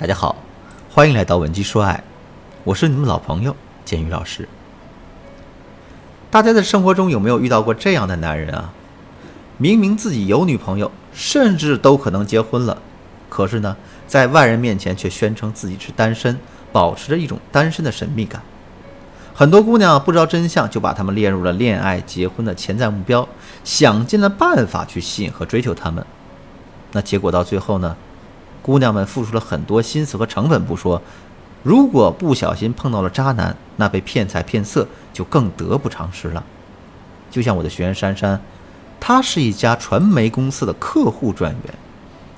大家好，欢迎来到文姬说爱，我是你们老朋友建宇老师。大家在生活中有没有遇到过这样的男人啊？明明自己有女朋友，甚至都可能结婚了，可是呢，在外人面前却宣称自己是单身，保持着一种单身的神秘感。很多姑娘不知道真相，就把他们列入了恋爱、结婚的潜在目标，想尽了办法去吸引和追求他们。那结果到最后呢？姑娘们付出了很多心思和成本不说，如果不小心碰到了渣男，那被骗财骗色就更得不偿失了。就像我的学员珊珊，她是一家传媒公司的客户专员，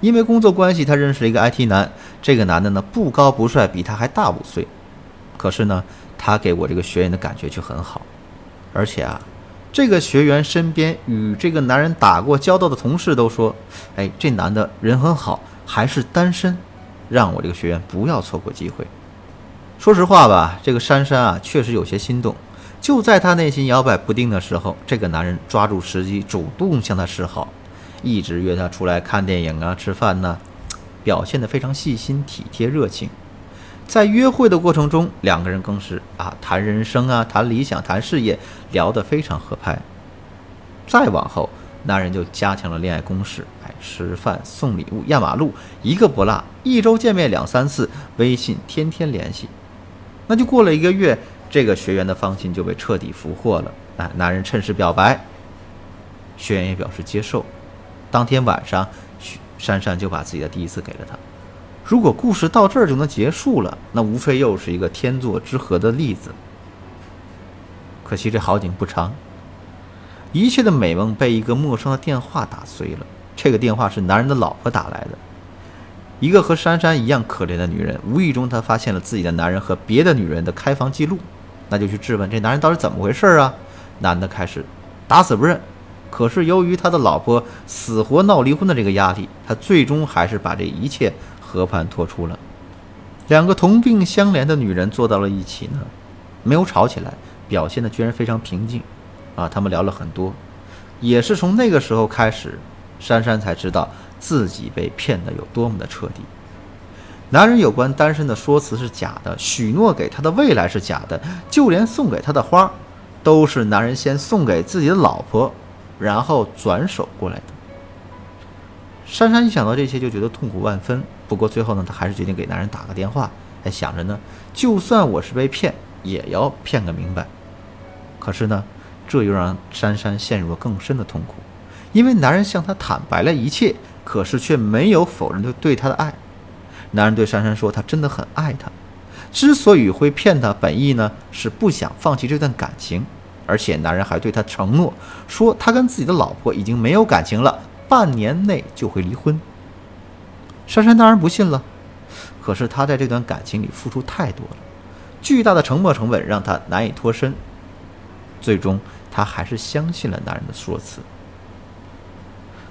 因为工作关系，她认识了一个 IT 男。这个男的呢，不高不帅，比她还大五岁。可是呢，他给我这个学员的感觉却很好，而且啊，这个学员身边与这个男人打过交道的同事都说，哎，这男的人很好。还是单身，让我这个学员不要错过机会。说实话吧，这个珊珊啊，确实有些心动。就在她内心摇摆不定的时候，这个男人抓住时机，主动向她示好，一直约她出来看电影啊、吃饭呢，表现得非常细心、体贴、热情。在约会的过程中，两个人更是啊谈人生啊、谈理想、谈事业，聊得非常合拍。再往后，男人就加强了恋爱攻势。哎吃饭送礼物压马路一个不落，一周见面两三次，微信天天联系。那就过了一个月，这个学员的芳心就被彻底俘获了。哎，男人趁势表白，学员也表示接受。当天晚上，珊珊就把自己的第一次给了他。如果故事到这儿就能结束了，那无非又是一个天作之合的例子。可惜这好景不长，一切的美梦被一个陌生的电话打碎了。这个电话是男人的老婆打来的，一个和珊珊一样可怜的女人。无意中，她发现了自己的男人和别的女人的开房记录，那就去质问这男人到底怎么回事啊？男的开始打死不认，可是由于他的老婆死活闹离婚的这个压力，他最终还是把这一切和盘托出了。两个同病相怜的女人坐到了一起呢，没有吵起来，表现的居然非常平静。啊，他们聊了很多，也是从那个时候开始。珊珊才知道自己被骗得有多么的彻底。男人有关单身的说辞是假的，许诺给她的未来是假的，就连送给她的花，都是男人先送给自己的老婆，然后转手过来的。珊珊一想到这些就觉得痛苦万分。不过最后呢，她还是决定给男人打个电话，还想着呢，就算我是被骗，也要骗个明白。可是呢，这又让珊珊陷入了更深的痛苦。因为男人向她坦白了一切，可是却没有否认对对她的爱。男人对珊珊说：“他真的很爱她，之所以会骗她，本意呢是不想放弃这段感情。而且男人还对她承诺说，他跟自己的老婆已经没有感情了，半年内就会离婚。”珊珊当然不信了，可是她在这段感情里付出太多了，巨大的沉没成本让她难以脱身。最终，她还是相信了男人的说辞。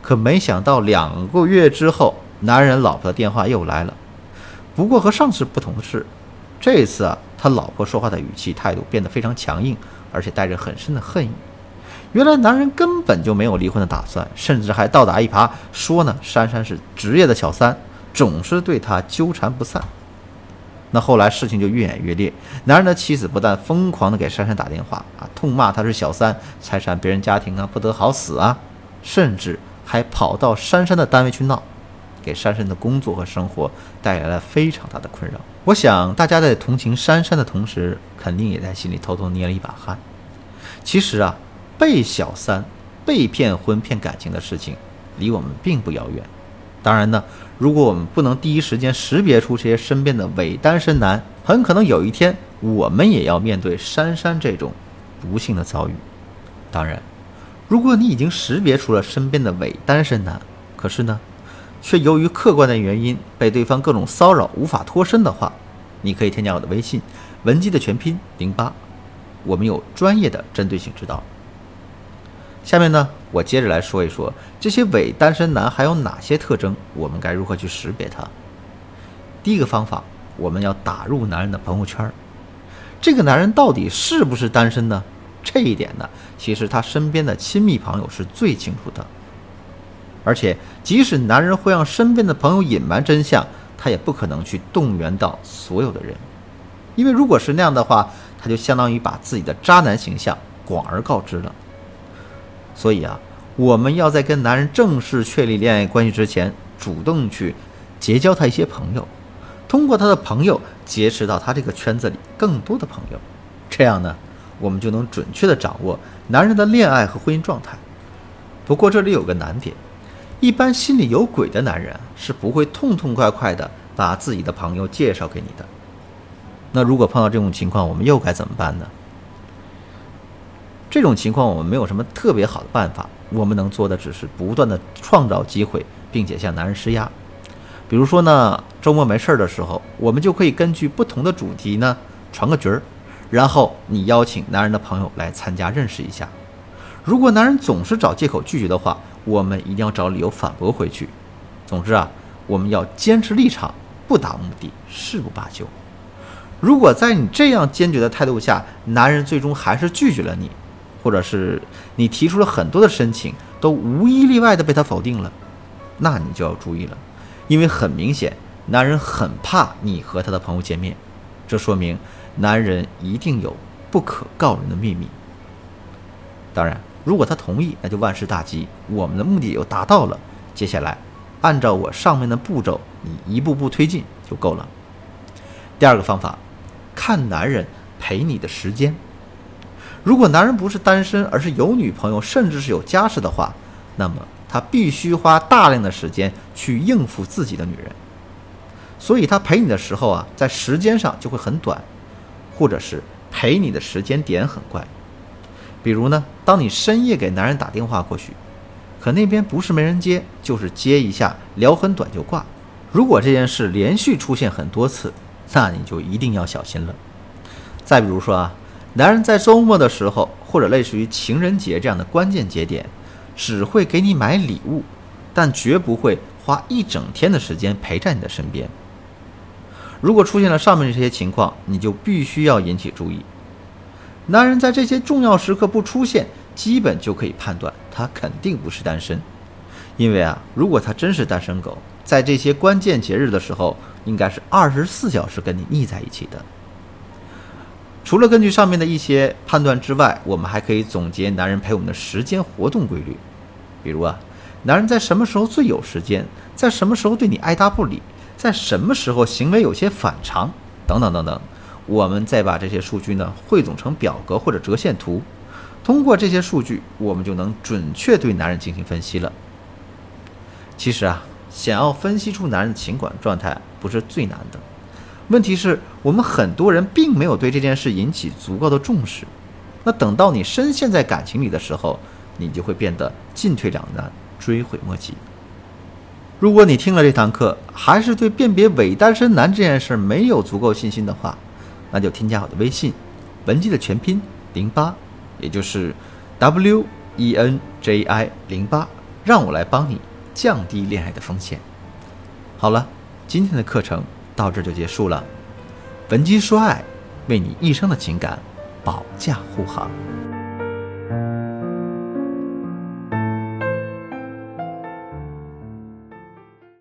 可没想到，两个月之后，男人老婆的电话又来了。不过和上次不同的是，这次啊，他老婆说话的语气态度变得非常强硬，而且带着很深的恨意。原来男人根本就没有离婚的打算，甚至还倒打一耙，说呢，珊珊是职业的小三，总是对他纠缠不散。那后来事情就越演越烈，男人的妻子不但疯狂的给珊珊打电话啊，痛骂她是小三，拆散别人家庭啊，不得好死啊，甚至。还跑到珊珊的单位去闹，给珊珊的工作和生活带来了非常大的困扰。我想大家在同情珊珊的同时，肯定也在心里偷偷捏了一把汗。其实啊，被小三、被骗婚骗感情的事情，离我们并不遥远。当然呢，如果我们不能第一时间识别出这些身边的伪单身男，很可能有一天我们也要面对珊珊这种不幸的遭遇。当然。如果你已经识别出了身边的伪单身男，可是呢，却由于客观的原因被对方各种骚扰无法脱身的话，你可以添加我的微信文姬的全拼零八，我们有专业的针对性指导。下面呢，我接着来说一说这些伪单身男还有哪些特征，我们该如何去识别他。第一个方法，我们要打入男人的朋友圈，这个男人到底是不是单身呢？这一点呢，其实他身边的亲密朋友是最清楚的。而且，即使男人会让身边的朋友隐瞒真相，他也不可能去动员到所有的人，因为如果是那样的话，他就相当于把自己的渣男形象广而告之了。所以啊，我们要在跟男人正式确立恋爱关系之前，主动去结交他一些朋友，通过他的朋友结识到他这个圈子里更多的朋友，这样呢，我们就能准确的掌握男人的恋爱和婚姻状态。不过这里有个难点，一般心里有鬼的男人是不会痛痛快快的把自己的朋友介绍给你的。那如果碰到这种情况，我们又该怎么办呢？这种情况我们没有什么特别好的办法，我们能做的只是不断的创造机会，并且向男人施压。比如说呢，周末没事儿的时候，我们就可以根据不同的主题呢传个局儿，然后你邀请男人的朋友来参加认识一下。如果男人总是找借口拒绝的话，我们一定要找理由反驳回去。总之啊，我们要坚持立场，不达目的誓不罢休。如果在你这样坚决的态度下，男人最终还是拒绝了你。或者是你提出了很多的申请，都无一例外的被他否定了，那你就要注意了，因为很明显，男人很怕你和他的朋友见面，这说明男人一定有不可告人的秘密。当然，如果他同意，那就万事大吉，我们的目的又达到了。接下来，按照我上面的步骤，你一步步推进就够了。第二个方法，看男人陪你的时间。如果男人不是单身，而是有女朋友，甚至是有家室的话，那么他必须花大量的时间去应付自己的女人，所以他陪你的时候啊，在时间上就会很短，或者是陪你的时间点很怪。比如呢，当你深夜给男人打电话过去，可那边不是没人接，就是接一下，聊很短就挂。如果这件事连续出现很多次，那你就一定要小心了。再比如说啊。男人在周末的时候，或者类似于情人节这样的关键节点，只会给你买礼物，但绝不会花一整天的时间陪在你的身边。如果出现了上面这些情况，你就必须要引起注意。男人在这些重要时刻不出现，基本就可以判断他肯定不是单身，因为啊，如果他真是单身狗，在这些关键节日的时候，应该是二十四小时跟你腻在一起的。除了根据上面的一些判断之外，我们还可以总结男人陪我们的时间活动规律。比如啊，男人在什么时候最有时间，在什么时候对你爱答不理，在什么时候行为有些反常，等等等等。我们再把这些数据呢汇总成表格或者折线图，通过这些数据，我们就能准确对男人进行分析了。其实啊，想要分析出男人的情感状态，不是最难的。问题是我们很多人并没有对这件事引起足够的重视，那等到你深陷在感情里的时候，你就会变得进退两难，追悔莫及。如果你听了这堂课，还是对辨别伪单身男这件事没有足够信心的话，那就添加我的微信，文姬的全拼零八，也就是 W E N J I 零八，让我来帮你降低恋爱的风险。好了，今天的课程。到这就结束了。文姬说爱，为你一生的情感保驾护航。